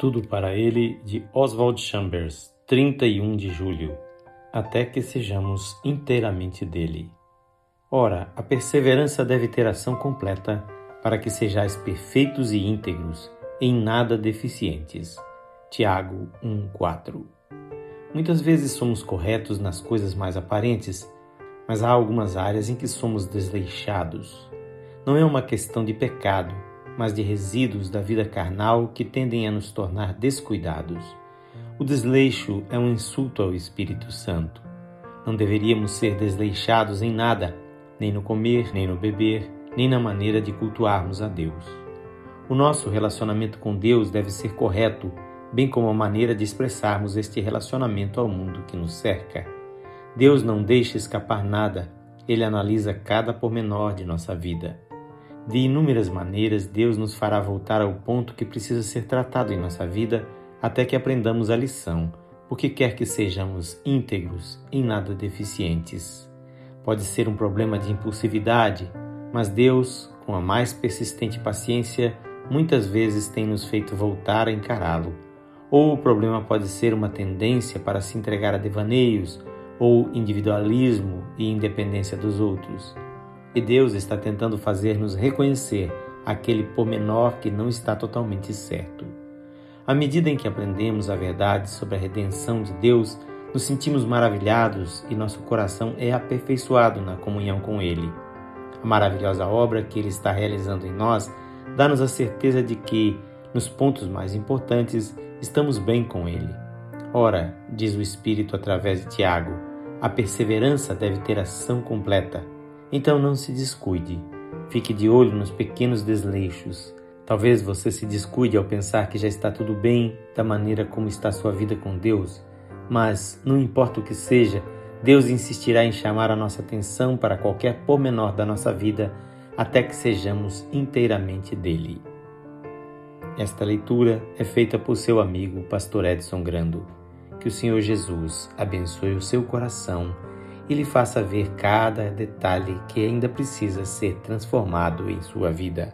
Tudo para ele de Oswald Chambers, 31 de julho. Até que sejamos inteiramente dele. Ora, a perseverança deve ter ação completa, para que sejais perfeitos e íntegros, em nada deficientes. Tiago 1:4. Muitas vezes somos corretos nas coisas mais aparentes, mas há algumas áreas em que somos desleixados. Não é uma questão de pecado, mas de resíduos da vida carnal que tendem a nos tornar descuidados. O desleixo é um insulto ao Espírito Santo. Não deveríamos ser desleixados em nada, nem no comer, nem no beber, nem na maneira de cultuarmos a Deus. O nosso relacionamento com Deus deve ser correto, bem como a maneira de expressarmos este relacionamento ao mundo que nos cerca. Deus não deixa escapar nada, ele analisa cada pormenor de nossa vida. De inúmeras maneiras, Deus nos fará voltar ao ponto que precisa ser tratado em nossa vida até que aprendamos a lição, porque quer que sejamos íntegros, em nada deficientes. Pode ser um problema de impulsividade, mas Deus, com a mais persistente paciência, muitas vezes tem nos feito voltar a encará-lo. Ou o problema pode ser uma tendência para se entregar a devaneios, ou individualismo e independência dos outros. E Deus está tentando fazer-nos reconhecer aquele pormenor que não está totalmente certo. À medida em que aprendemos a verdade sobre a redenção de Deus, nos sentimos maravilhados e nosso coração é aperfeiçoado na comunhão com Ele. A maravilhosa obra que Ele está realizando em nós dá-nos a certeza de que, nos pontos mais importantes, estamos bem com Ele. Ora, diz o Espírito através de Tiago, a perseverança deve ter ação completa então não se descuide. Fique de olho nos pequenos desleixos. Talvez você se descuide ao pensar que já está tudo bem da maneira como está sua vida com Deus, mas não importa o que seja, Deus insistirá em chamar a nossa atenção para qualquer pormenor da nossa vida até que sejamos inteiramente dele. Esta leitura é feita por seu amigo, Pastor Edson Grando. Que o Senhor Jesus abençoe o seu coração e lhe faça ver cada detalhe que ainda precisa ser transformado em sua vida.